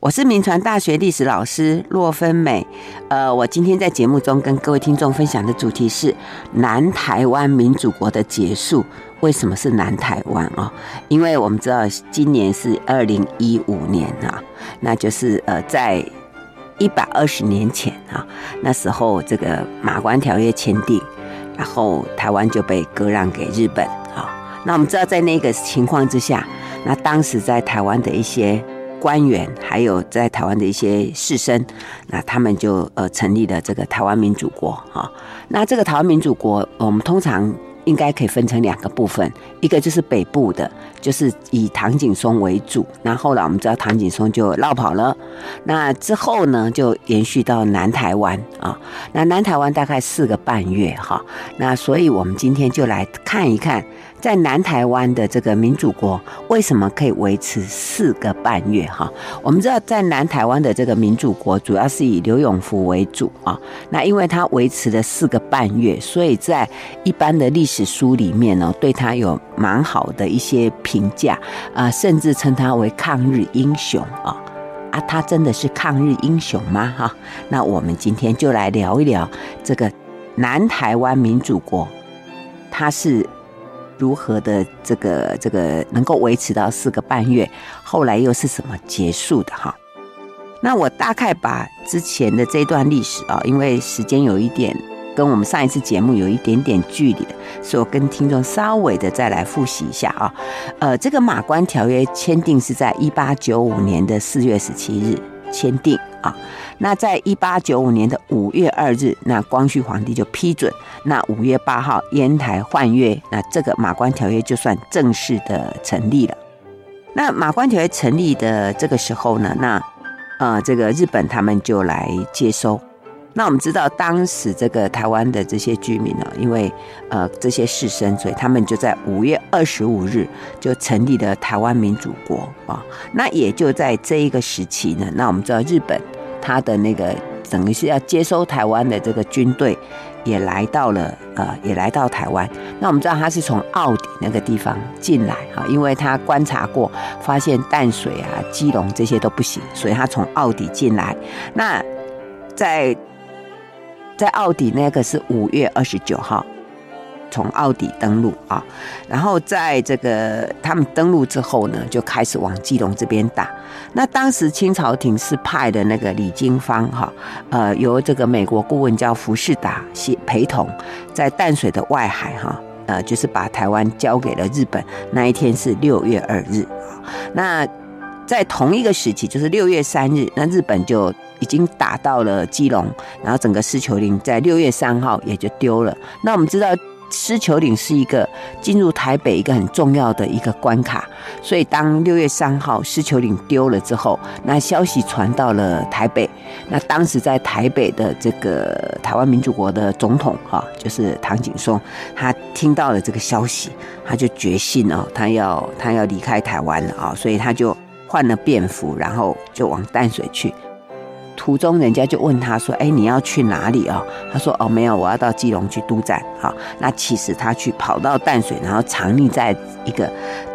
我是民传大学历史老师骆芬美，呃，我今天在节目中跟各位听众分享的主题是南台湾民主国的结束。为什么是南台湾啊？因为我们知道今年是二零一五年啊，那就是呃，在一百二十年前啊，那时候这个马关条约签订，然后台湾就被割让给日本啊。那我们知道在那个情况之下，那当时在台湾的一些。官员还有在台湾的一些士绅，那他们就呃成立了这个台湾民主国哈。那这个台湾民主国，我们通常应该可以分成两个部分，一个就是北部的，就是以唐景崧为主。那后来我们知道唐景崧就落跑了，那之后呢就延续到南台湾啊。那南台湾大概四个半月哈。那所以我们今天就来看一看。在南台湾的这个民主国为什么可以维持四个半月？哈，我们知道在南台湾的这个民主国主要是以刘永福为主啊。那因为他维持了四个半月，所以在一般的历史书里面呢，对他有蛮好的一些评价啊，甚至称他为抗日英雄啊。啊，他真的是抗日英雄吗？哈，那我们今天就来聊一聊这个南台湾民主国，他是。如何的这个这个能够维持到四个半月？后来又是什么结束的哈？那我大概把之前的这段历史啊，因为时间有一点跟我们上一次节目有一点点距离，所以我跟听众稍微的再来复习一下啊。呃，这个马关条约签订是在一八九五年的四月十七日签订啊。那在一八九五年的五月二日，那光绪皇帝就批准。那五月八号，烟台换月，那这个马关条约就算正式的成立了。那马关条约成立的这个时候呢，那呃，这个日本他们就来接收。那我们知道，当时这个台湾的这些居民呢，因为呃这些士绅，所以他们就在五月二十五日就成立了台湾民主国啊。那也就在这一个时期呢，那我们知道日本。他的那个等于是要接收台湾的这个军队，也来到了呃，也来到台湾。那我们知道他是从澳底那个地方进来哈，因为他观察过，发现淡水啊、基隆这些都不行，所以他从澳底进来。那在在澳底那个是五月二十九号。从澳底登陆啊，然后在这个他们登陆之后呢，就开始往基隆这边打。那当时清朝廷是派的那个李经方哈，呃，由这个美国顾问叫福士达陪同，在淡水的外海哈，呃，就是把台湾交给了日本。那一天是六月二日。那在同一个时期，就是六月三日，那日本就已经打到了基隆，然后整个狮球岭在六月三号也就丢了。那我们知道。狮球岭是一个进入台北一个很重要的一个关卡，所以当六月三号狮球岭丢了之后，那消息传到了台北，那当时在台北的这个台湾民主国的总统哈，就是唐景崧，他听到了这个消息，他就决心哦，他要他要离开台湾了啊，所以他就换了便服，然后就往淡水去。途中，人家就问他说：“哎，你要去哪里啊？”他说：“哦，没有，我要到基隆去督战。”好，那其实他去跑到淡水，然后藏匿在一个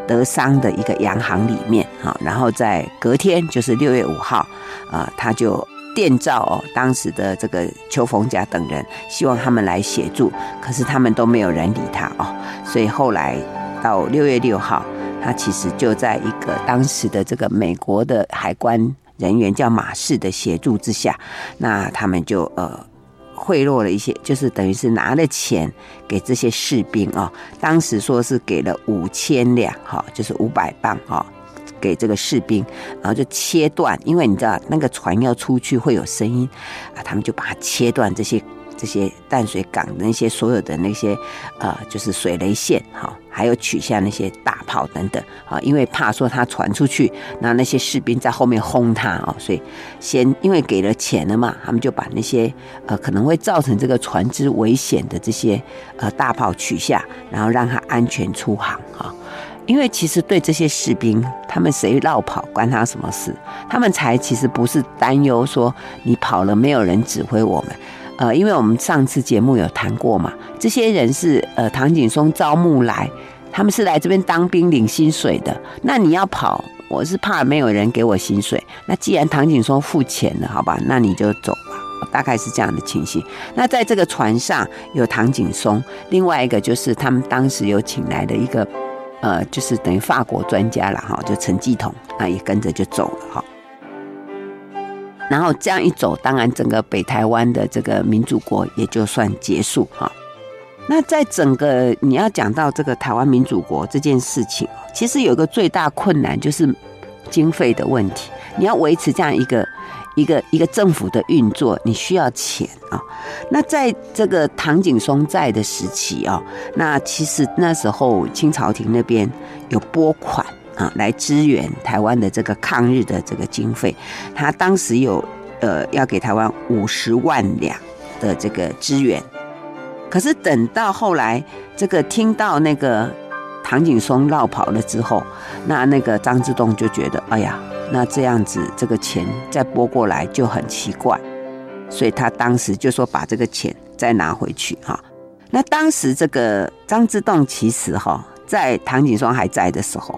德商的一个洋行里面。好，然后在隔天，就是六月五号，啊，他就电召哦当时的这个邱逢甲等人，希望他们来协助，可是他们都没有人理他哦。所以后来到六月六号，他其实就在一个当时的这个美国的海关。人员叫马氏的协助之下，那他们就呃贿赂了一些，就是等于是拿了钱给这些士兵啊、哦。当时说是给了五千两哈，就是五百磅哈，给这个士兵，然后就切断，因为你知道那个船要出去会有声音啊，他们就把它切断这些。这些淡水港那些所有的那些呃，就是水雷线哈，还有取下那些大炮等等啊，因为怕说他传出去，那那些士兵在后面轰他啊，所以先因为给了钱了嘛，他们就把那些呃可能会造成这个船只危险的这些呃大炮取下，然后让他安全出航哈。因为其实对这些士兵，他们谁绕跑关他什么事？他们才其实不是担忧说你跑了没有人指挥我们。呃，因为我们上次节目有谈过嘛，这些人是呃唐景崧招募来，他们是来这边当兵领薪水的。那你要跑，我是怕没有人给我薪水。那既然唐景崧付钱了，好吧，那你就走吧。大概是这样的情形。那在这个船上有唐景崧，另外一个就是他们当时有请来的一个，呃，就是等于法国专家了哈，就陈继统，那也跟着就走了哈。然后这样一走，当然整个北台湾的这个民主国也就算结束哈。那在整个你要讲到这个台湾民主国这件事情，其实有一个最大困难就是经费的问题。你要维持这样一个一个一个政府的运作，你需要钱啊。那在这个唐景崧在的时期啊，那其实那时候清朝廷那边有拨款啊来支援台湾的这个抗日的这个经费，他当时有呃要给台湾五十万两的这个支援。可是等到后来，这个听到那个唐景崧落跑了之后，那那个张之洞就觉得，哎呀，那这样子这个钱再拨过来就很奇怪，所以他当时就说把这个钱再拿回去哈。那当时这个张之洞其实哈，在唐景崧还在的时候。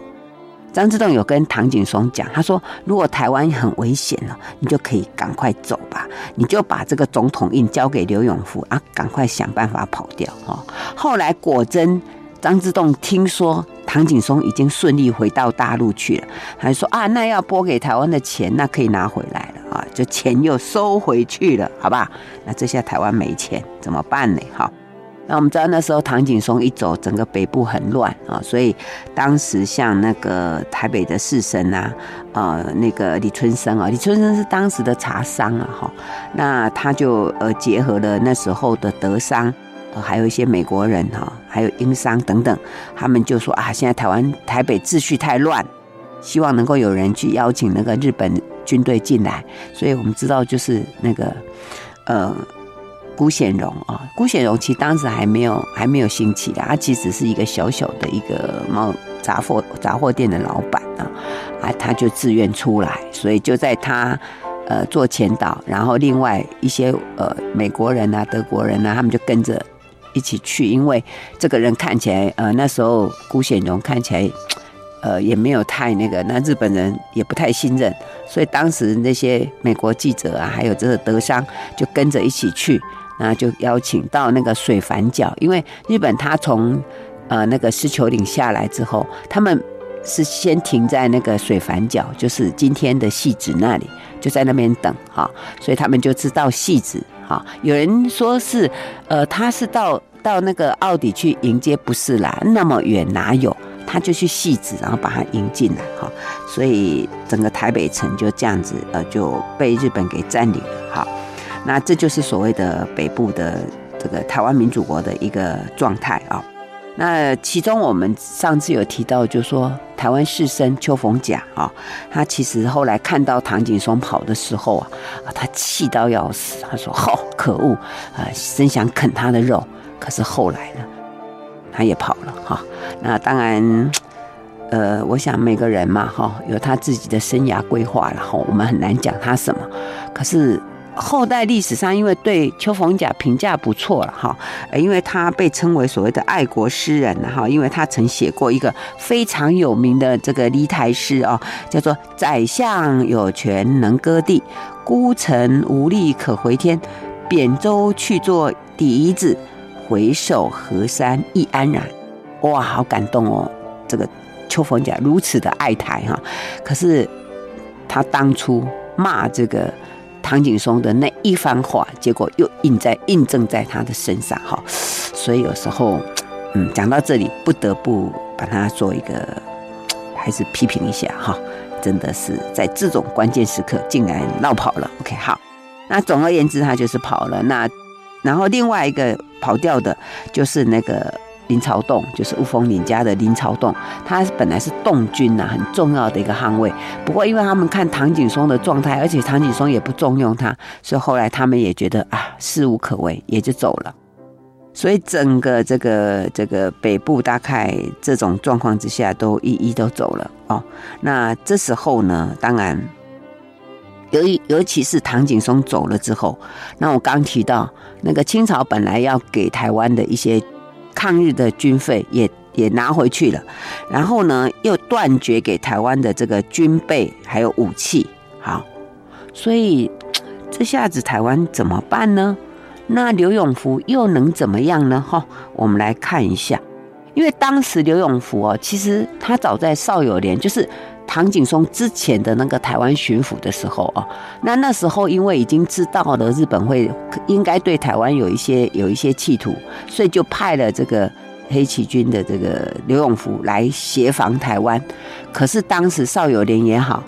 张之洞有跟唐景崧讲，他说：“如果台湾很危险了，你就可以赶快走吧，你就把这个总统印交给刘永福啊，赶快想办法跑掉。”哈，后来果真，张之洞听说唐景崧已经顺利回到大陆去了，还说：“啊，那要拨给台湾的钱，那可以拿回来了啊，就钱又收回去了，好吧？那这下台湾没钱怎么办呢？哈。”那我们知道那时候唐景崧一走，整个北部很乱啊，所以当时像那个台北的士绅啊，呃，那个李春生啊，李春生是当时的茶商啊，哈，那他就呃结合了那时候的德商，呃，还有一些美国人哈，还有英商等等，他们就说啊，现在台湾台北秩序太乱，希望能够有人去邀请那个日本军队进来，所以我们知道就是那个呃。辜显荣啊，辜显荣其实当时还没有还没有兴起的，他其实是一个小小的一个贸杂货杂货店的老板啊，啊，他就自愿出来，所以就在他呃做前导，然后另外一些呃美国人啊、德国人啊，他们就跟着一起去，因为这个人看起来呃那时候辜显荣看起来呃也没有太那个，那日本人也不太信任，所以当时那些美国记者啊，还有这个德商就跟着一起去。那就邀请到那个水反角，因为日本他从呃那个狮球岭下来之后，他们是先停在那个水反角，就是今天的戏子那里，就在那边等哈，所以他们就知道戏子哈。有人说是呃他是到到那个奥底去迎接，不是啦，那么远哪有？他就去戏子，然后把他迎进来哈，所以整个台北城就这样子呃就被日本给占领了哈。那这就是所谓的北部的这个台湾民主国的一个状态啊。那其中我们上次有提到，就说台湾士绅邱逢甲啊，他其实后来看到唐景崧跑的时候啊，他气到要死，他说：“好可恶啊，真想啃他的肉。”可是后来呢，他也跑了哈。那当然，呃，我想每个人嘛哈，有他自己的生涯规划，然后我们很难讲他什么。可是。后代历史上，因为对邱逢甲评价不错了哈，因为他被称为所谓的爱国诗人哈，因为他曾写过一个非常有名的这个离台诗哦，叫做“宰相有权能割地，孤臣无力可回天。扁舟去作笛子，回首河山亦安然。”哇，好感动哦！这个邱逢甲如此的爱台哈，可是他当初骂这个。唐景崧的那一番话，结果又印在印证在他的身上哈，所以有时候，嗯，讲到这里，不得不把它做一个，还是批评一下哈，真的是在这种关键时刻竟然落跑了。OK，好，那总而言之，他就是跑了。那然后另外一个跑掉的，就是那个。林朝栋就是雾峰林家的林朝栋，他本来是栋军呐，很重要的一个捍卫。不过因为他们看唐景崧的状态，而且唐景崧也不重用他，所以后来他们也觉得啊，事无可为，也就走了。所以整个这个这个北部大概这种状况之下，都一一都走了哦。那这时候呢，当然，尤尤其是唐景崧走了之后，那我刚提到那个清朝本来要给台湾的一些。抗日的军费也也拿回去了，然后呢，又断绝给台湾的这个军备还有武器。好，所以这下子台湾怎么办呢？那刘永福又能怎么样呢？哈，我们来看一下，因为当时刘永福哦，其实他早在邵友莲，就是唐景崧之前的那个台湾巡抚的时候哦，那那时候因为已经知道了日本会应该对台湾有一些有一些企图，所以就派了这个。黑旗军的这个刘永福来协防台湾，可是当时邵友莲也好，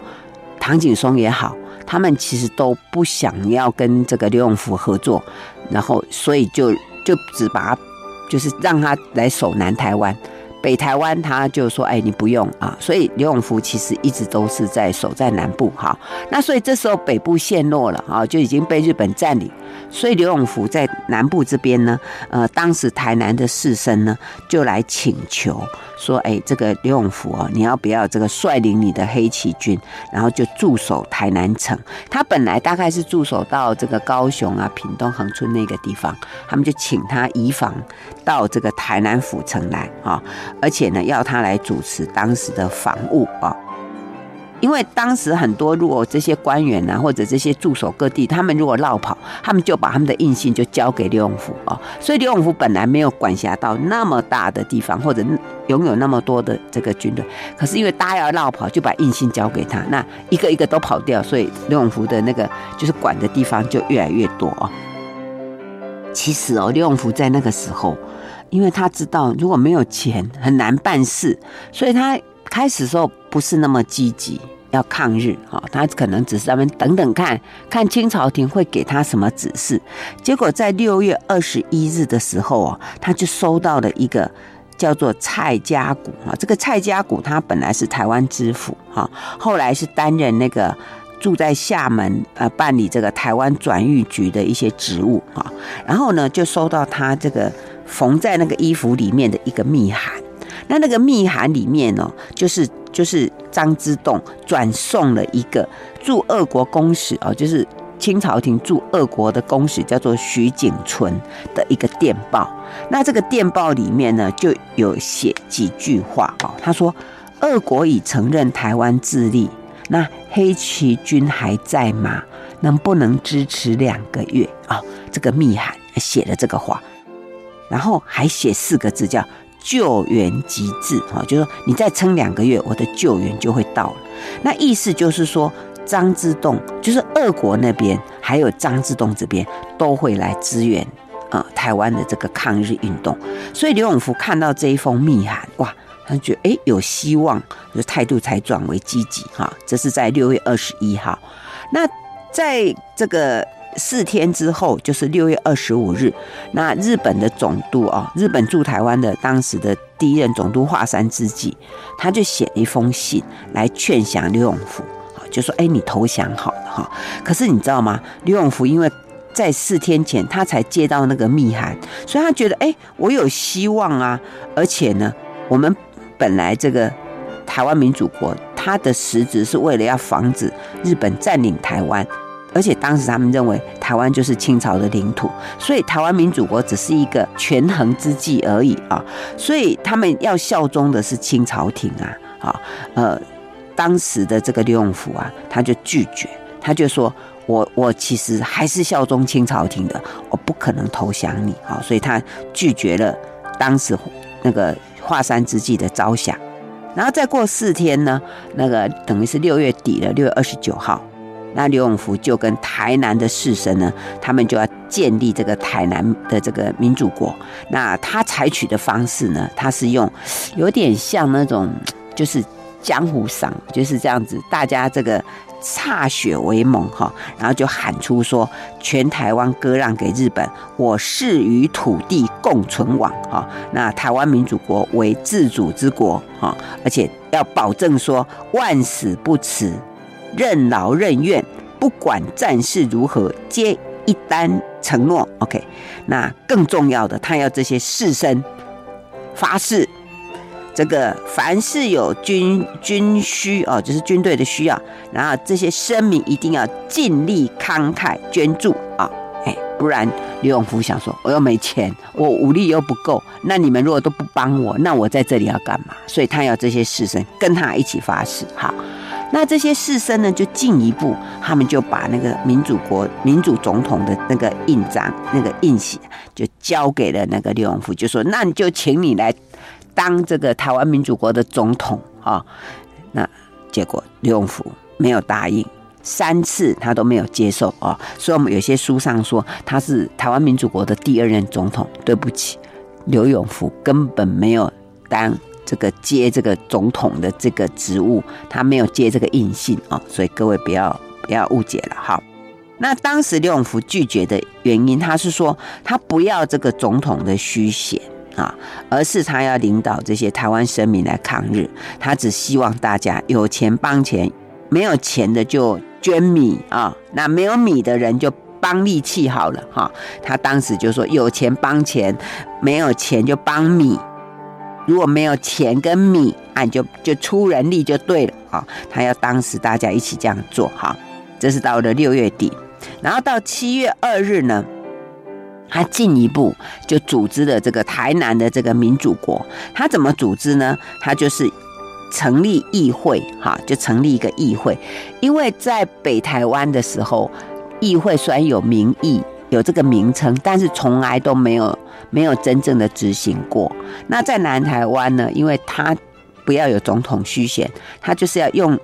唐景崧也好，他们其实都不想要跟这个刘永福合作，然后所以就就只把他就是让他来守南台湾。北台湾，他就说：“哎，你不用啊。”所以刘永福其实一直都是在守在南部，哈。那所以这时候北部陷落了啊，就已经被日本占领。所以刘永福在南部这边呢，呃，当时台南的士绅呢，就来请求。说，哎，这个刘永福啊，你要不要这个率领你的黑旗军，然后就驻守台南城？他本来大概是驻守到这个高雄啊、屏东恒春那个地方，他们就请他移防到这个台南府城来啊，而且呢，要他来主持当时的防务啊。因为当时很多如果这些官员呐、或者这些驻守各地，他们如果落跑，他们就把他们的印信就交给刘永福哦。所以刘永福本来没有管辖到那么大的地方，或者拥有那么多的这个军队。可是因为大家要落跑，就把印信交给他，那一个一个都跑掉，所以刘永福的那个就是管的地方就越来越多哦。其实哦，刘永福在那个时候，因为他知道如果没有钱很难办事，所以他。开始时候不是那么积极要抗日哈，他可能只是在那边等等看看清朝廷会给他什么指示。结果在六月二十一日的时候啊，他就收到了一个叫做蔡家谷啊，这个蔡家谷他本来是台湾知府哈，后来是担任那个住在厦门呃办理这个台湾转运局的一些职务哈，然后呢就收到他这个缝在那个衣服里面的一个密函。那那个密函里面呢，就是就是张之洞转送了一个驻俄国公使哦，就是清朝廷驻俄国的公使，叫做徐景存的一个电报。那这个电报里面呢，就有写几句话哦。他说：“俄国已承认台湾自立，那黑旗军还在吗？能不能支持两个月啊？”，这个密函写了这个话，然后还写四个字叫。救援即至，哈，就是说你再撑两个月，我的救援就会到了。那意思就是说，张之洞就是俄国那边，还有张之洞这边都会来支援啊、台湾的这个抗日运动。所以刘永福看到这一封密函，哇，他觉得诶有希望，就态度才转为积极哈。这是在六月二十一号，那在这个。四天之后，就是六月二十五日，那日本的总督啊，日本驻台湾的当时的第一任总督华山资纪，他就写了一封信来劝降刘永福，就说：“哎，你投降好了哈。”可是你知道吗？刘永福因为在四天前他才接到那个密函，所以他觉得：“哎，我有希望啊！而且呢，我们本来这个台湾民主国，它的实质是为了要防止日本占领台湾。”而且当时他们认为台湾就是清朝的领土，所以台湾民主国只是一个权衡之计而已啊。所以他们要效忠的是清朝廷啊。啊，呃，当时的这个刘永福啊，他就拒绝，他就说：“我我其实还是效忠清朝廷的，我不可能投降你啊。”所以他拒绝了当时那个华山资纪的招降。然后再过四天呢，那个等于是六月底了，六月二十九号。那刘永福就跟台南的士绅呢，他们就要建立这个台南的这个民主国。那他采取的方式呢，他是用有点像那种就是江湖上就是这样子，大家这个歃血为盟哈，然后就喊出说，全台湾割让给日本，我誓与土地共存亡哈。那台湾民主国为自主之国哈，而且要保证说万死不辞。任劳任怨，不管战事如何，皆一单承诺。OK，那更重要的，他要这些士绅发誓，这个凡是有军军需哦，就是军队的需要，然后这些生民一定要尽力慷慨捐助啊！哎，不然刘永福想说，我又没钱，我武力又不够，那你们如果都不帮我，那我在这里要干嘛？所以他要这些士绅跟他一起发誓。好，那这些士绅呢，就进一步，他们就把那个民主国民主总统的那个印章、那个印玺，就交给了那个刘永福，就说，那你就请你来当这个台湾民主国的总统啊。那结果刘永福没有答应。三次他都没有接受哦，所以我们有些书上说他是台湾民主国的第二任总统。对不起，刘永福根本没有当这个接这个总统的这个职务，他没有接这个印信哦，所以各位不要不要误解了。好，那当时刘永福拒绝的原因，他是说他不要这个总统的虚衔啊，而是他要领导这些台湾生民来抗日，他只希望大家有钱帮钱，没有钱的就。捐米啊，那没有米的人就帮力气好了哈。他当时就说：有钱帮钱，没有钱就帮米。如果没有钱跟米，啊，就就出人力就对了啊。他要当时大家一起这样做哈。这是到了六月底，然后到七月二日呢，他进一步就组织了这个台南的这个民主国。他怎么组织呢？他就是。成立议会，哈，就成立一个议会。因为在北台湾的时候，议会虽然有名义，有这个名称，但是从来都没有没有真正的执行过。那在南台湾呢？因为他不要有总统虚衔，他就是要用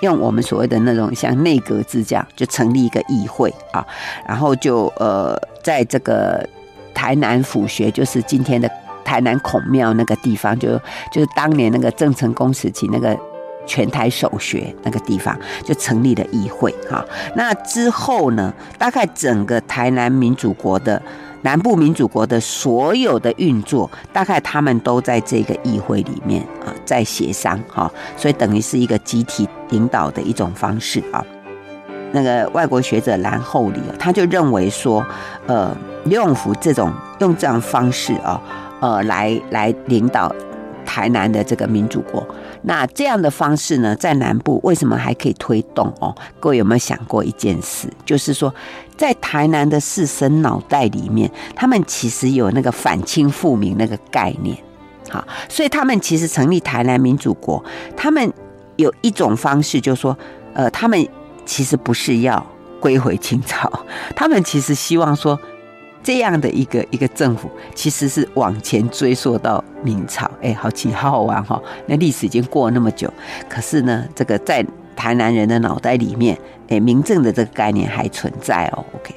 用我们所谓的那种像内阁制这样，就成立一个议会啊。然后就呃，在这个台南府学，就是今天的。台南孔庙那个地方，就就是当年那个郑成功时期那个全台首学那个地方，就成立了议会哈。那之后呢，大概整个台南民主国的南部民主国的所有的运作，大概他们都在这个议会里面啊，在协商哈，所以等于是一个集体领导的一种方式啊。那个外国学者兰厚里他就认为说，呃，刘永福这种用这样方式啊。呃，来来领导台南的这个民主国，那这样的方式呢，在南部为什么还可以推动哦？各位有没有想过一件事？就是说，在台南的士绅脑袋里面，他们其实有那个反清复明那个概念，好，所以他们其实成立台南民主国，他们有一种方式，就是说，呃，他们其实不是要归回清朝，他们其实希望说。这样的一个一个政府，其实是往前追溯到明朝，哎，好奇好好玩哈！那历史已经过了那么久，可是呢，这个在台南人的脑袋里面，哎，民政的这个概念还存在哦。OK，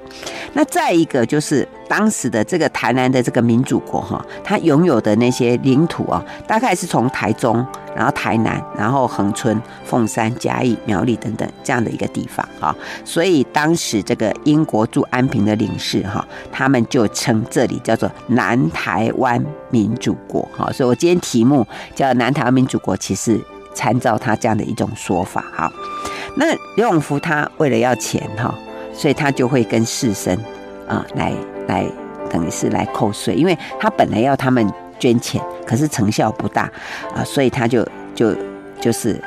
那再一个就是当时的这个台南的这个民主国哈，它拥有的那些领土啊，大概是从台中。然后台南，然后恒春、凤山、嘉义、苗栗等等这样的一个地方啊，所以当时这个英国驻安平的领事哈，他们就称这里叫做南台湾民主国哈，所以我今天题目叫南台湾民主国，其实参照他这样的一种说法哈。那刘永福他为了要钱哈，所以他就会跟士绅啊来来等于是来扣税，因为他本来要他们。捐钱，可是成效不大啊，所以他就就就是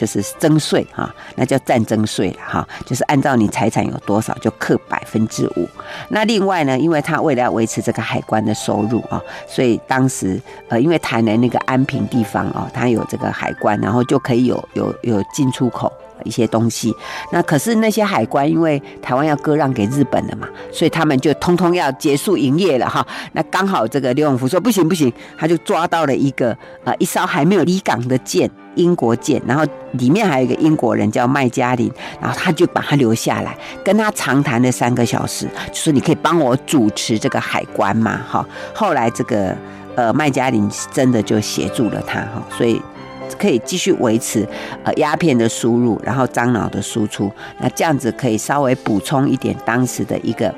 就是征税哈，那叫暂征税哈，就是按照你财产有多少就克百分之五。那另外呢，因为他为了要维持这个海关的收入啊，所以当时呃，因为台南那个安平地方哦，它有这个海关，然后就可以有有有进出口。一些东西，那可是那些海关，因为台湾要割让给日本了嘛，所以他们就通通要结束营业了哈。那刚好这个刘永福说不行不行，他就抓到了一个呃一艘还没有离港的舰，英国舰，然后里面还有一个英国人叫麦加林，然后他就把他留下来，跟他长谈了三个小时，就说你可以帮我主持这个海关嘛哈。后来这个呃麦加林真的就协助了他哈，所以。可以继续维持呃鸦片的输入，然后樟脑的输出，那这样子可以稍微补充一点当时的一个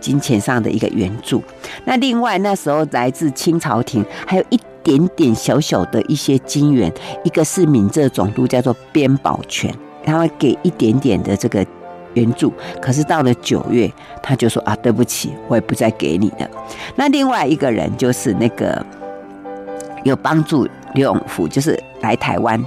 金钱上的一个援助。那另外那时候来自清朝廷还有一点点小小的一些金元，一个是闽浙总督叫做边宝全，他会给一点点的这个援助。可是到了九月，他就说啊，对不起，我也不再给你了。那另外一个人就是那个有帮助。刘永福就是来台湾，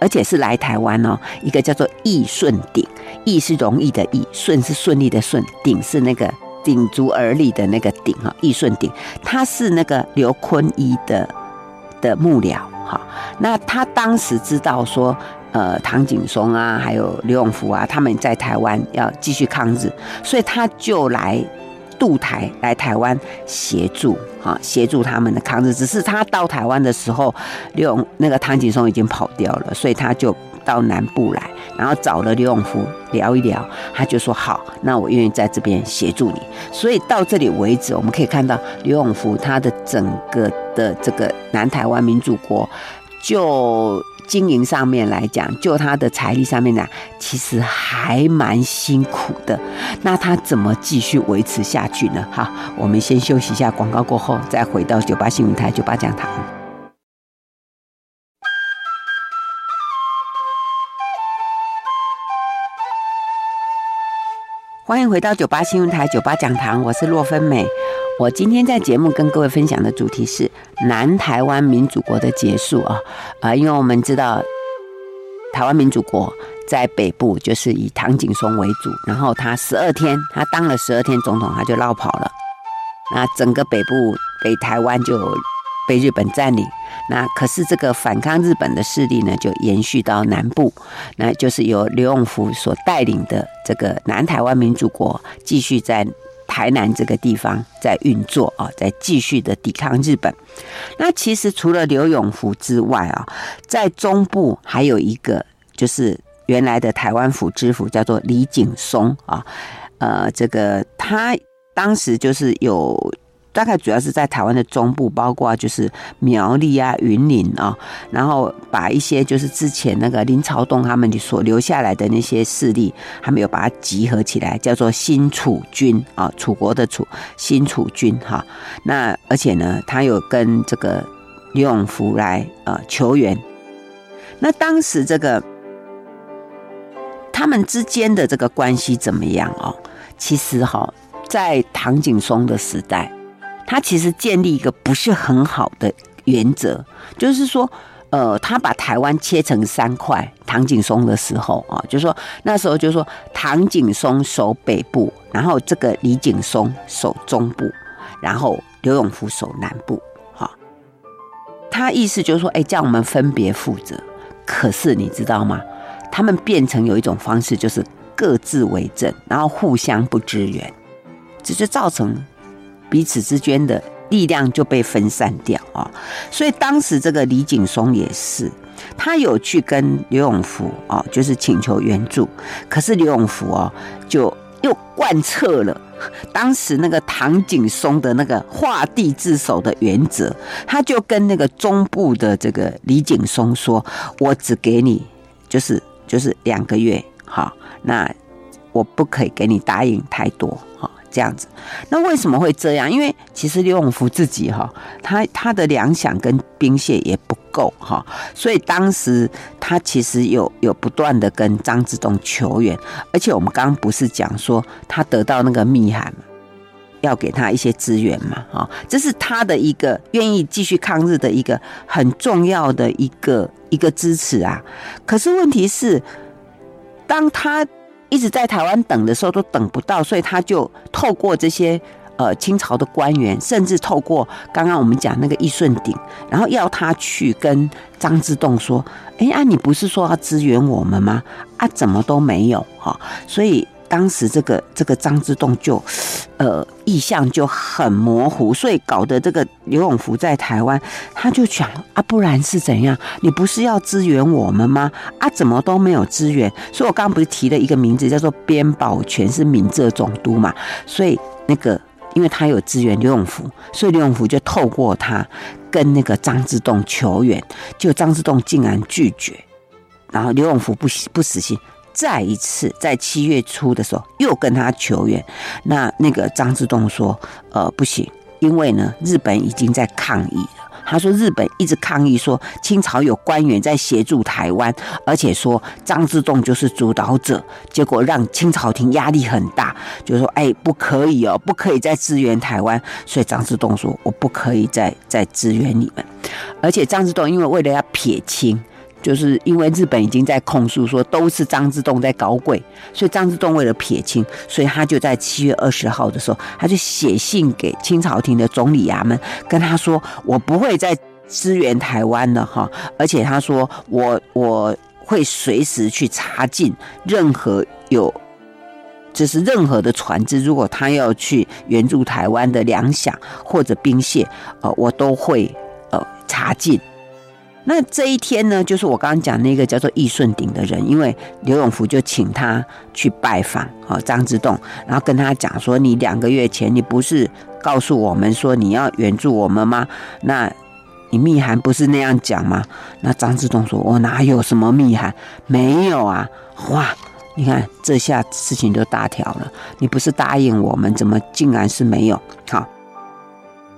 而且是来台湾哦。一个叫做义顺鼎，义是容易的义，顺是顺利的顺，鼎是那个鼎足而立的那个鼎哈，义顺鼎，他是那个刘坤一的的幕僚哈。那他当时知道说，呃，唐景崧啊，还有刘永福啊，他们在台湾要继续抗日，所以他就来渡台来台湾协助哈，协助他们的抗日。只是他到台湾的时候，刘永那个唐景崧已经跑掉了，所以他就到南部来。然后找了刘永福聊一聊，他就说好，那我愿意在这边协助你。所以到这里为止，我们可以看到刘永福他的整个的这个南台湾民主国，就经营上面来讲，就他的财力上面呢，其实还蛮辛苦的。那他怎么继续维持下去呢？好，我们先休息一下，广告过后再回到九八新闻台九八讲堂。欢迎回到九八新闻台九八讲堂，我是洛芬美。我今天在节目跟各位分享的主题是南台湾民主国的结束啊啊，因为我们知道台湾民主国在北部就是以唐景崧为主，然后他十二天，他当了十二天总统，他就落跑了，那整个北部北台湾就被日本占领。那可是这个反抗日本的势力呢，就延续到南部，那就是由刘永福所带领的这个南台湾民主国，继续在台南这个地方在运作啊，在继续的抵抗日本。那其实除了刘永福之外啊，在中部还有一个就是原来的台湾府知府叫做李景松啊，呃，这个他当时就是有。大概主要是在台湾的中部，包括就是苗栗啊、云林啊，然后把一些就是之前那个林朝栋他们所留下来的那些势力，他们有把它集合起来，叫做新楚军啊，楚国的楚，新楚军哈。那而且呢，他有跟这个刘永福来呃求援。那当时这个他们之间的这个关系怎么样哦？其实哈，在唐景崧的时代。他其实建立一个不是很好的原则，就是说，呃，他把台湾切成三块。唐景崧的时候啊，就是说那时候就是说，唐景崧守北部，然后这个李景松守中部，然后刘永福守南部。哈，他意思就是说，哎，叫我们分别负责。可是你知道吗？他们变成有一种方式，就是各自为政，然后互相不支援，这就造成。彼此之间的力量就被分散掉啊，所以当时这个李景松也是，他有去跟刘永福啊，就是请求援助，可是刘永福哦，就又贯彻了 当时那个唐景崧的那个画地自首的原则，他就跟那个中部的这个李景松说：“我只给你就是就是两个月，好，那我不可以给你答应太多。”这样子，那为什么会这样？因为其实刘永福自己哈，他他的粮饷跟兵械也不够哈，所以当时他其实有有不断的跟张之洞求援，而且我们刚刚不是讲说他得到那个密函，要给他一些资源嘛，哈，这是他的一个愿意继续抗日的一个很重要的一个一个支持啊。可是问题是，当他。一直在台湾等的时候都等不到，所以他就透过这些呃清朝的官员，甚至透过刚刚我们讲那个易顺鼎，然后要他去跟张之洞说：“哎啊，你不是说要支援我们吗？啊，怎么都没有哈？”所以。当时这个这个张之洞就，呃，意向就很模糊，所以搞得这个刘永福在台湾，他就想啊，不然是怎样？你不是要支援我们吗？啊，怎么都没有支援？所以我刚刚不是提了一个名字叫做边宝全，是闽浙总督嘛？所以那个，因为他有支援刘永福，所以刘永福就透过他跟那个张之洞求援，就张之洞竟然拒绝，然后刘永福不不死心。再一次在七月初的时候又跟他求援，那那个张之洞说：“呃，不行，因为呢，日本已经在抗议了。他说日本一直抗议说清朝有官员在协助台湾，而且说张之洞就是主导者，结果让清朝廷压力很大，就说哎，不可以哦，不可以再支援台湾。所以张之洞说我不可以再再支援你们，而且张之洞因为为了要撇清。”就是因为日本已经在控诉说都是张之洞在搞鬼，所以张之洞为了撇清，所以他就在七月二十号的时候，他就写信给清朝廷的总理衙门，跟他说：“我不会再支援台湾了，哈！而且他说我我会随时去查禁任何有，就是任何的船只，如果他要去援助台湾的粮饷或者兵械，呃，我都会呃查禁。”那这一天呢，就是我刚刚讲那个叫做易顺鼎的人，因为刘永福就请他去拜访啊张之洞，然后跟他讲说：“你两个月前你不是告诉我们说你要援助我们吗？那你密函不是那样讲吗？”那张之洞说：“我哪有什么密函？没有啊！哇，你看这下事情就大条了。你不是答应我们，怎么竟然是没有？好，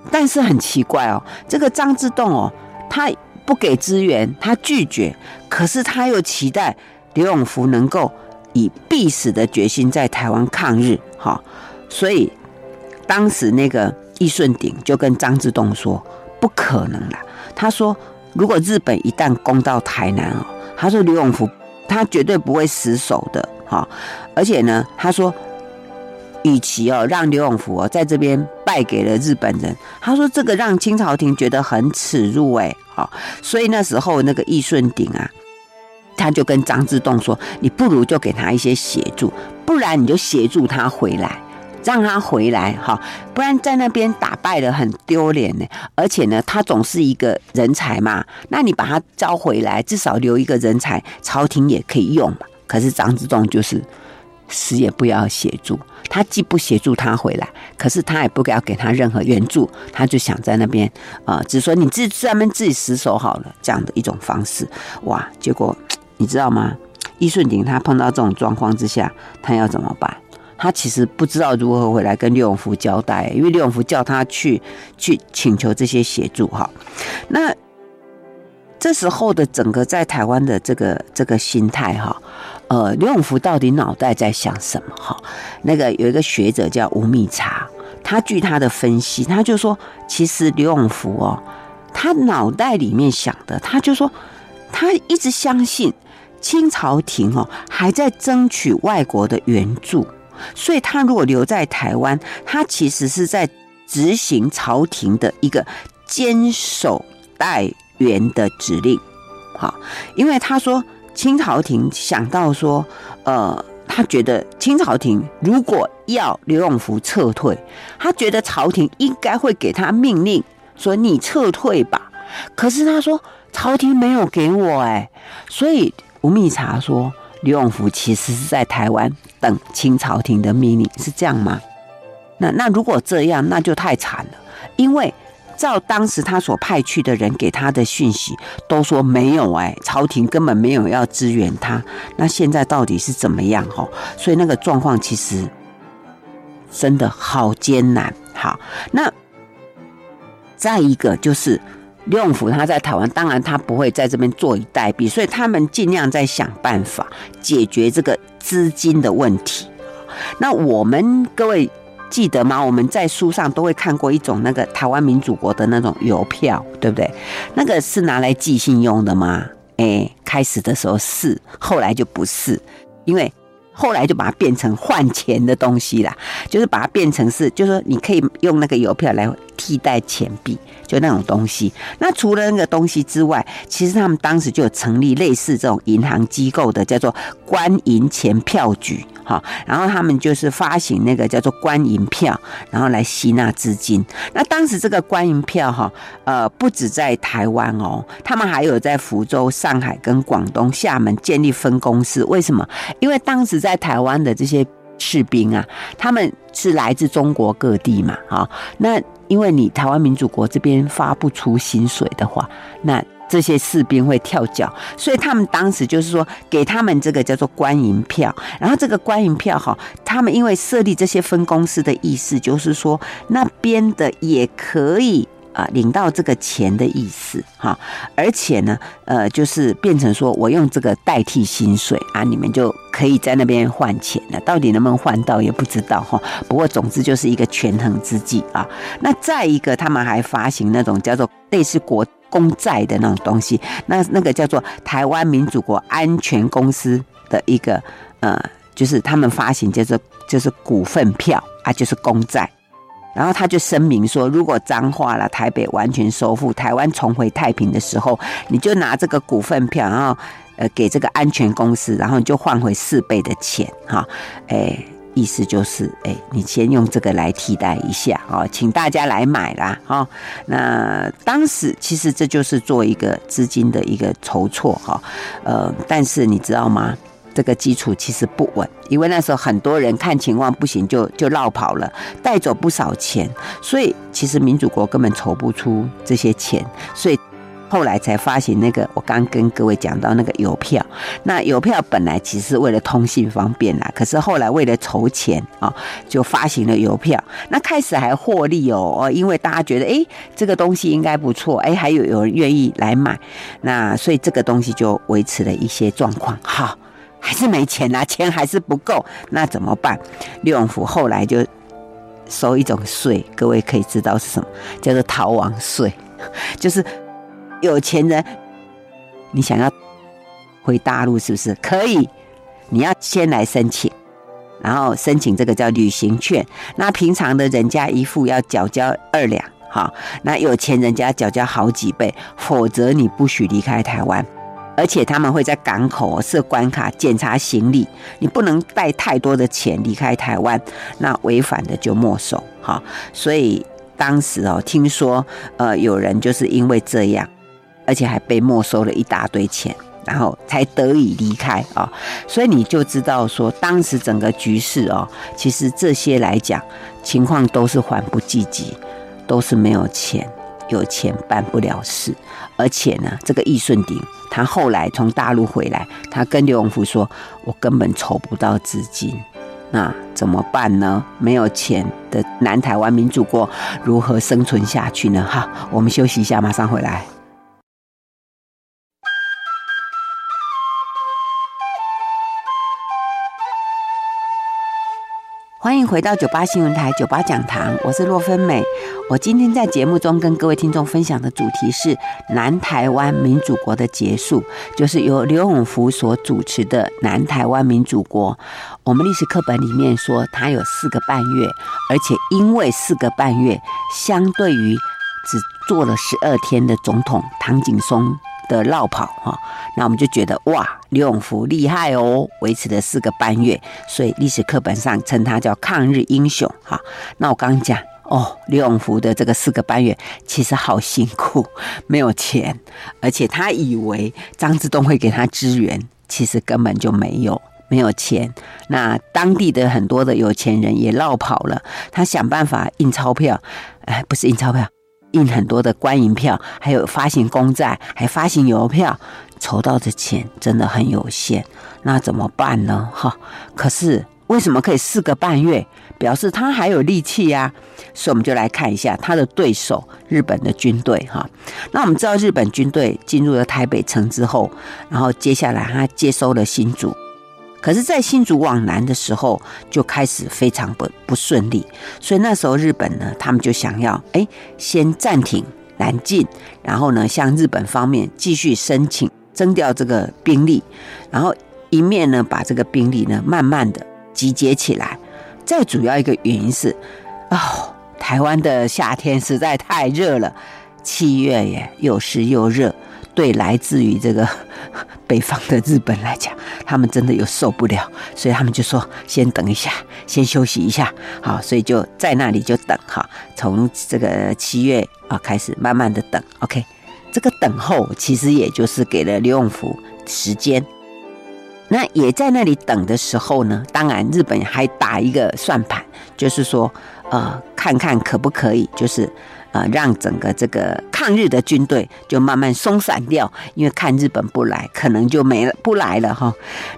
但是很奇怪哦，这个张之洞哦，他。不给支援，他拒绝，可是他又期待刘永福能够以必死的决心在台湾抗日，哈，所以当时那个易顺鼎就跟张之洞说，不可能了。他说，如果日本一旦攻到台南哦，他说刘永福他绝对不会死守的，哈，而且呢，他说。与其哦让刘永福哦在这边败给了日本人，他说这个让清朝廷觉得很耻辱哎，好，所以那时候那个易顺鼎啊，他就跟张之洞说：“你不如就给他一些协助，不然你就协助他回来，让他回来哈，不然在那边打败了很丢脸呢。而且呢，他总是一个人才嘛，那你把他招回来，至少留一个人才，朝廷也可以用嘛。可是张之洞就是。”死也不要协助他，既不协助他回来，可是他也不要给他任何援助，他就想在那边啊、呃，只说你自专门自己死守好了这样的一种方式，哇！结果你知道吗？易顺鼎他碰到这种状况之下，他要怎么办？他其实不知道如何回来跟刘永福交代，因为刘永福叫他去去请求这些协助哈。那这时候的整个在台湾的这个这个心态哈。呃，刘永福到底脑袋在想什么？哈，那个有一个学者叫吴密茶，他据他的分析，他就说，其实刘永福哦，他脑袋里面想的，他就说，他一直相信清朝廷哦还在争取外国的援助，所以他如果留在台湾，他其实是在执行朝廷的一个坚守待援的指令。好，因为他说。清朝廷想到说，呃，他觉得清朝廷如果要刘永福撤退，他觉得朝廷应该会给他命令，说你撤退吧。可是他说朝廷没有给我哎，所以吴密察说刘永福其实是在台湾等清朝廷的命令，是这样吗？那那如果这样，那就太惨了，因为。照当时他所派去的人给他的讯息，都说没有哎，朝廷根本没有要支援他。那现在到底是怎么样？哈，所以那个状况其实真的好艰难。好，那再一个就是刘永福他在台湾，当然他不会在这边坐以待毙，所以他们尽量在想办法解决这个资金的问题。那我们各位。记得吗？我们在书上都会看过一种那个台湾民主国的那种邮票，对不对？那个是拿来寄信用的吗？哎，开始的时候是，后来就不是，因为后来就把它变成换钱的东西啦，就是把它变成是，就是说你可以用那个邮票来替代钱币，就那种东西。那除了那个东西之外，其实他们当时就有成立类似这种银行机构的，叫做官银钱票局。哈，然后他们就是发行那个叫做官银票，然后来吸纳资金。那当时这个官银票哈，呃，不止在台湾哦，他们还有在福州、上海跟广东、厦门建立分公司。为什么？因为当时在台湾的这些士兵啊，他们是来自中国各地嘛，哈，那因为你台湾民主国这边发不出薪水的话，那。这些士兵会跳脚，所以他们当时就是说，给他们这个叫做官银票。然后这个官银票哈，他们因为设立这些分公司的意思，就是说那边的也可以啊领到这个钱的意思哈。而且呢，呃，就是变成说我用这个代替薪水啊，你们就可以在那边换钱了。到底能不能换到也不知道哈。不过总之就是一个权衡之计啊。那再一个，他们还发行那种叫做类似国。公债的那种东西，那那个叫做台湾民主国安全公司的一个呃，就是他们发行就是就是股份票啊，就是公债。然后他就声明说，如果彰化了台北完全收复，台湾重回太平的时候，你就拿这个股份票，然后呃给这个安全公司，然后你就换回四倍的钱哈，哎。意思就是，哎，你先用这个来替代一下哦，请大家来买啦，哈。那当时其实这就是做一个资金的一个筹措，哈，呃，但是你知道吗？这个基础其实不稳，因为那时候很多人看情况不行就就绕跑了，带走不少钱，所以其实民主国根本筹不出这些钱，所以。后来才发行那个，我刚跟各位讲到那个邮票。那邮票本来其实是为了通信方便啦，可是后来为了筹钱啊，就发行了邮票。那开始还获利哦，因为大家觉得哎，这个东西应该不错，哎，还有有人愿意来买，那所以这个东西就维持了一些状况。好，还是没钱啊，钱还是不够，那怎么办？六永福后来就收一种税，各位可以知道是什么，叫做逃亡税，就是。有钱人，你想要回大陆是不是可以？你要先来申请，然后申请这个叫旅行券。那平常的人家一副要缴交二两，哈，那有钱人家缴交好几倍，否则你不许离开台湾。而且他们会在港口设关卡检查行李，你不能带太多的钱离开台湾，那违反的就没收，哈。所以当时哦，听说呃有人就是因为这样。而且还被没收了一大堆钱，然后才得以离开啊！所以你就知道说，当时整个局势哦，其实这些来讲，情况都是缓不济急，都是没有钱，有钱办不了事。而且呢，这个易顺鼎他后来从大陆回来，他跟刘永福说：“我根本筹不到资金，那怎么办呢？没有钱的南台湾民主国如何生存下去呢？”哈，我们休息一下，马上回来。欢迎回到九八新闻台九八讲堂，我是洛芬美。我今天在节目中跟各位听众分享的主题是南台湾民主国的结束，就是由刘永福所主持的南台湾民主国。我们历史课本里面说，它有四个半月，而且因为四个半月，相对于只做了十二天的总统唐景崧。的落跑哈，那我们就觉得哇，刘永福厉害哦，维持了四个半月，所以历史课本上称他叫抗日英雄哈。那我刚刚讲哦，刘永福的这个四个半月其实好辛苦，没有钱，而且他以为张之洞会给他支援，其实根本就没有，没有钱。那当地的很多的有钱人也落跑了，他想办法印钞票，哎，不是印钞票。印很多的官银票，还有发行公债，还发行邮票，筹到的钱真的很有限，那怎么办呢？哈，可是为什么可以四个半月？表示他还有力气呀。所以我们就来看一下他的对手日本的军队哈。那我们知道日本军队进入了台北城之后，然后接下来他接收了新竹。可是，在新竹往南的时候，就开始非常不不顺利，所以那时候日本呢，他们就想要，哎，先暂停南进，然后呢，向日本方面继续申请征调这个兵力，然后一面呢，把这个兵力呢，慢慢的集结起来。再主要一个原因是，哦，台湾的夏天实在太热了，七月耶，又湿又热。对，来自于这个北方的日本来讲，他们真的有受不了，所以他们就说先等一下，先休息一下，好，所以就在那里就等哈，从这个七月啊开始慢慢的等，OK，这个等候其实也就是给了刘永福时间，那也在那里等的时候呢，当然日本还打一个算盘，就是说呃，看看可不可以，就是。呃，让整个这个抗日的军队就慢慢松散掉，因为看日本不来，可能就没了，不来了哈。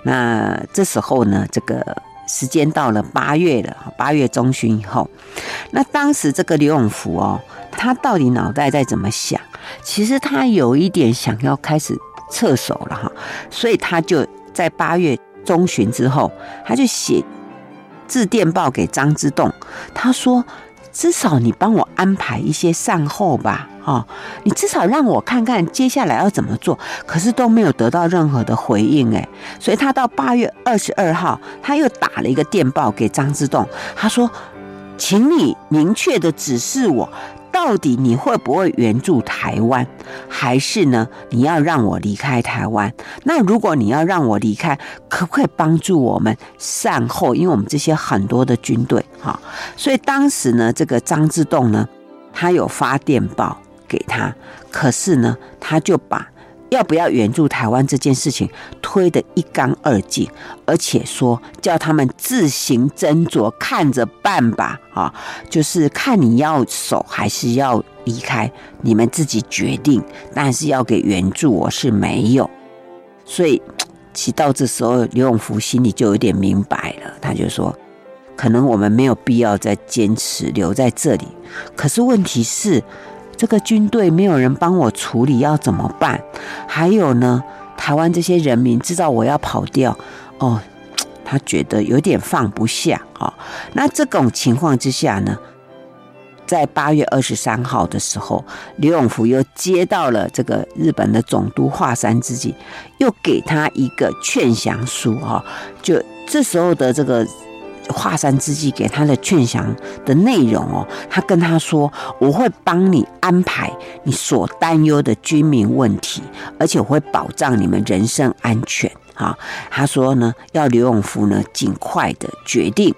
那这时候呢，这个时间到了八月了，八月中旬以后，那当时这个刘永福哦，他到底脑袋在怎么想？其实他有一点想要开始撤手了哈，所以他就在八月中旬之后，他就写致电报给张之洞，他说。至少你帮我安排一些善后吧，哦，你至少让我看看接下来要怎么做。可是都没有得到任何的回应，诶，所以他到八月二十二号，他又打了一个电报给张之洞，他说，请你明确的指示我。到底你会不会援助台湾，还是呢？你要让我离开台湾？那如果你要让我离开，可不可以帮助我们善后？因为我们这些很多的军队，哈，所以当时呢，这个张之洞呢，他有发电报给他，可是呢，他就把。要不要援助台湾这件事情推得一干二净，而且说叫他们自行斟酌，看着办吧。啊，就是看你要守还是要离开，你们自己决定。但是要给援助，我是没有。所以，其到这时候，刘永福心里就有点明白了。他就说，可能我们没有必要再坚持留在这里。可是问题是。这个军队没有人帮我处理，要怎么办？还有呢，台湾这些人民知道我要跑掉，哦，他觉得有点放不下、哦。那这种情况之下呢，在八月二十三号的时候，刘永福又接到了这个日本的总督华山资纪，又给他一个劝降书哈、哦。就这时候的这个。华山资纪给他的劝降的内容哦，他跟他说：“我会帮你安排你所担忧的军民问题，而且我会保障你们人身安全。”哈，他说呢，要刘永福呢尽快的决定。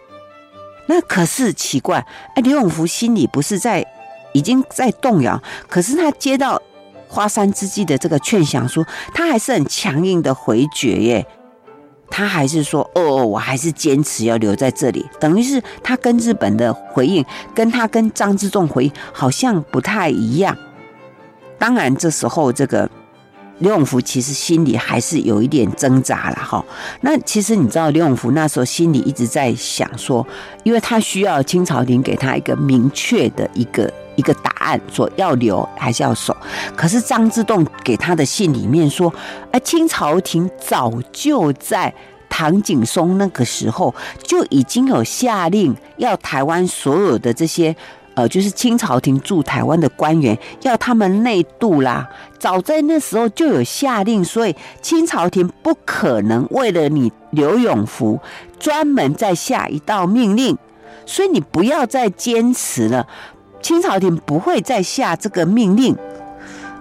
那可是奇怪，哎，刘永福心里不是在已经在动摇，可是他接到华山资纪的这个劝降书，他还是很强硬的回绝耶。他还是说：“哦，我还是坚持要留在这里。”等于是他跟日本的回应，跟他跟张之洞回应好像不太一样。当然，这时候这个刘永福其实心里还是有一点挣扎了哈。那其实你知道，刘永福那时候心里一直在想说，因为他需要清朝廷给他一个明确的一个。一个答案，说要留还是要守？可是张之洞给他的信里面说，哎，清朝廷早就在唐景崧那个时候就已经有下令，要台湾所有的这些，呃，就是清朝廷驻台湾的官员，要他们内渡啦。早在那时候就有下令，所以清朝廷不可能为了你刘永福专门再下一道命令，所以你不要再坚持了。清朝廷不会再下这个命令，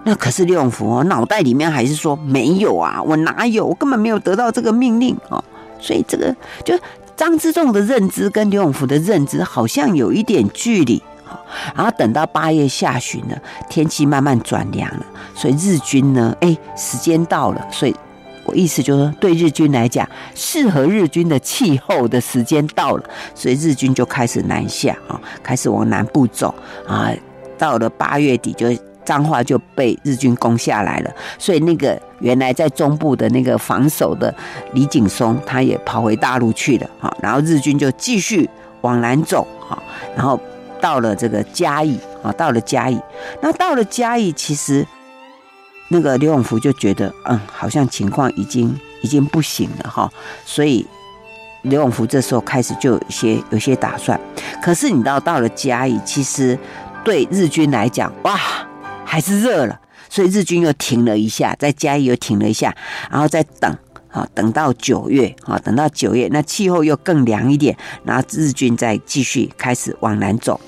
那可是刘永福，脑袋里面还是说没有啊，我哪有，我根本没有得到这个命令哦，所以这个就张之洞的认知跟刘永福的认知好像有一点距离，然后等到八月下旬了，天气慢慢转凉了，所以日军呢，哎，时间到了，所以。我意思就是说，对日军来讲，适合日军的气候的时间到了，所以日军就开始南下啊，开始往南部走啊。到了八月底，就彰化就被日军攻下来了。所以那个原来在中部的那个防守的李景松，他也跑回大陆去了啊。然后日军就继续往南走啊，然后到了这个嘉义啊，到了嘉义。那到了嘉义，其实。那个刘永福就觉得，嗯，好像情况已经已经不行了哈，所以刘永福这时候开始就有些有些打算。可是你知道，到了嘉义，其实对日军来讲，哇，还是热了，所以日军又停了一下，在嘉义又停了一下，然后再等啊，等到九月啊，等到九月，那气候又更凉一点，然后日军再继续开始往南走。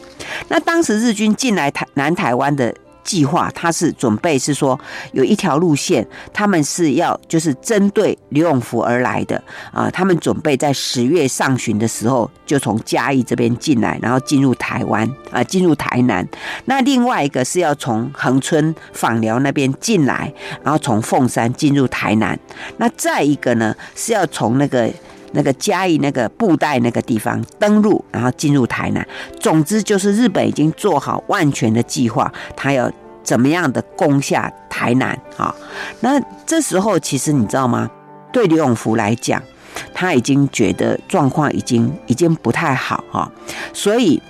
那当时日军进来台南台湾的。计划他是准备是说有一条路线，他们是要就是针对刘永福而来的啊，他们准备在十月上旬的时候就从嘉义这边进来，然后进入台湾啊，进入台南。那另外一个是要从恒春访寮那边进来，然后从凤山进入台南。那再一个呢是要从那个。那个嘉义那个布袋那个地方登陆，然后进入台南。总之就是日本已经做好万全的计划，他要怎么样的攻下台南啊？那这时候其实你知道吗？对刘永福来讲，他已经觉得状况已经已经不太好哈，所以。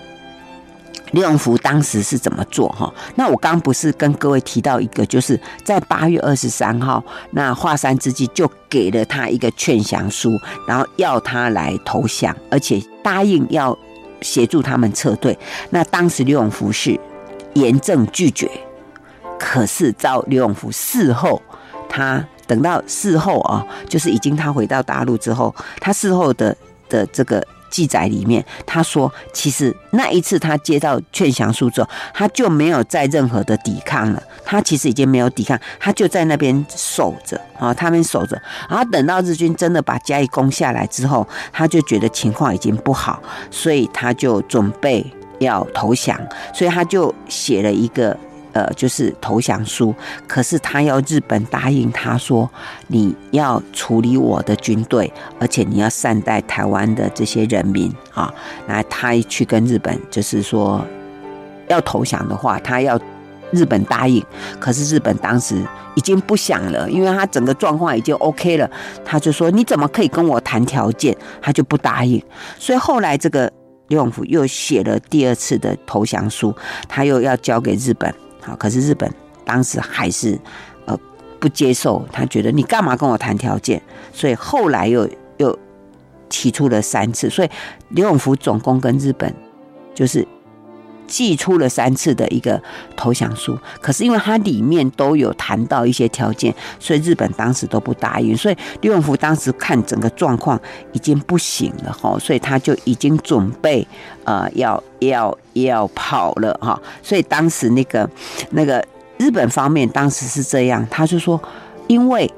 刘永福当时是怎么做哈？那我刚不是跟各位提到一个，就是在八月二十三号，那华山之际就给了他一个劝降书，然后要他来投降，而且答应要协助他们撤退。那当时刘永福是严正拒绝，可是照刘永福事后，他等到事后啊，就是已经他回到大陆之后，他事后的的这个。记载里面，他说，其实那一次他接到劝降书之后，他就没有再任何的抵抗了。他其实已经没有抵抗，他就在那边守着啊，他们守着。然后等到日军真的把嘉义攻下来之后，他就觉得情况已经不好，所以他就准备要投降，所以他就写了一个。呃，就是投降书，可是他要日本答应他说，你要处理我的军队，而且你要善待台湾的这些人民啊。那他去跟日本，就是说要投降的话，他要日本答应。可是日本当时已经不想了，因为他整个状况已经 OK 了，他就说你怎么可以跟我谈条件？他就不答应。所以后来这个刘永福又写了第二次的投降书，他又要交给日本。好，可是日本当时还是呃不接受，他觉得你干嘛跟我谈条件？所以后来又又提出了三次，所以刘永福总共跟日本就是寄出了三次的一个投降书。可是因为它里面都有谈到一些条件，所以日本当时都不答应。所以李永福当时看整个状况已经不行了哈，所以他就已经准备呃要要。要跑了哈，所以当时那个那个日本方面当时是这样，他就说，因为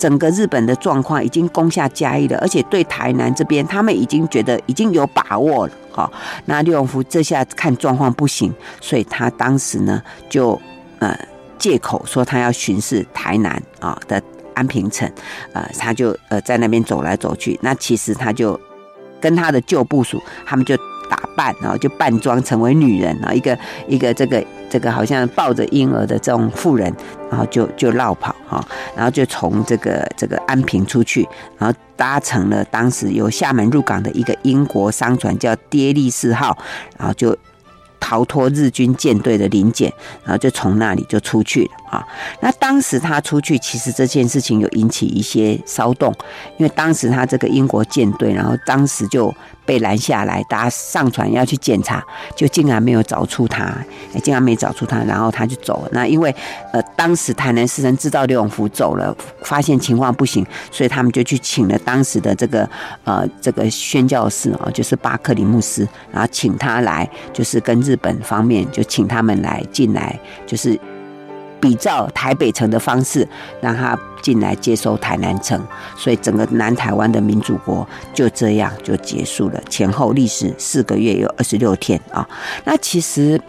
整个日本的状况已经攻下嘉义了，而且对台南这边他们已经觉得已经有把握了哈。那刘永福这下看状况不行，所以他当时呢就呃借口说他要巡视台南啊的安平城，呃他就呃在那边走来走去，那其实他就跟他的旧部属他们就。打扮，然后就扮装成为女人，然后一个一个这个这个好像抱着婴儿的这种妇人，然后就就绕跑哈，然后就从这个这个安平出去，然后搭乘了当时由厦门入港的一个英国商船叫爹利四号，然后就。逃脱日军舰队的临检，然后就从那里就出去了啊。那当时他出去，其实这件事情有引起一些骚动，因为当时他这个英国舰队，然后当时就被拦下来，大家上船要去检查，就竟然没有找出他，竟然没找出他，然后他就走了。那因为呃，当时台南市人知道刘永福走了，发现情况不行，所以他们就去请了当时的这个呃这个宣教士啊，就是巴克里牧师，然后请他来，就是跟日本方面就请他们来进来，就是比照台北城的方式，让他进来接收台南城，所以整个南台湾的民主国就这样就结束了。前后历时四个月有二十六天啊。那其实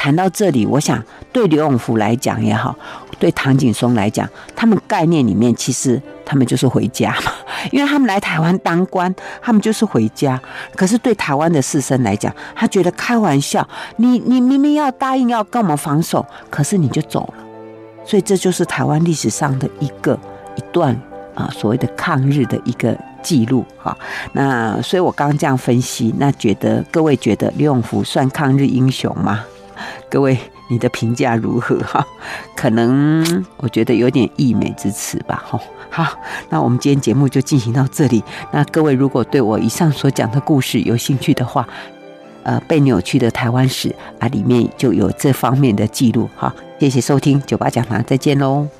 谈到这里，我想对刘永福来讲也好，对唐景崧来讲，他们概念里面其实他们就是回家嘛。因为他们来台湾当官，他们就是回家。可是对台湾的士绅来讲，他觉得开玩笑，你你明明要答应要跟我们防守，可是你就走了。所以这就是台湾历史上的一个一段啊，所谓的抗日的一个记录哈。那所以我刚刚这样分析，那觉得各位觉得刘永福算抗日英雄吗？各位你的评价如何哈？可能我觉得有点溢美之词吧哈。好，那我们今天节目就进行到这里。那各位如果对我以上所讲的故事有兴趣的话，呃，被扭曲的台湾史啊，里面就有这方面的记录。好，谢谢收听九八讲堂，再见喽。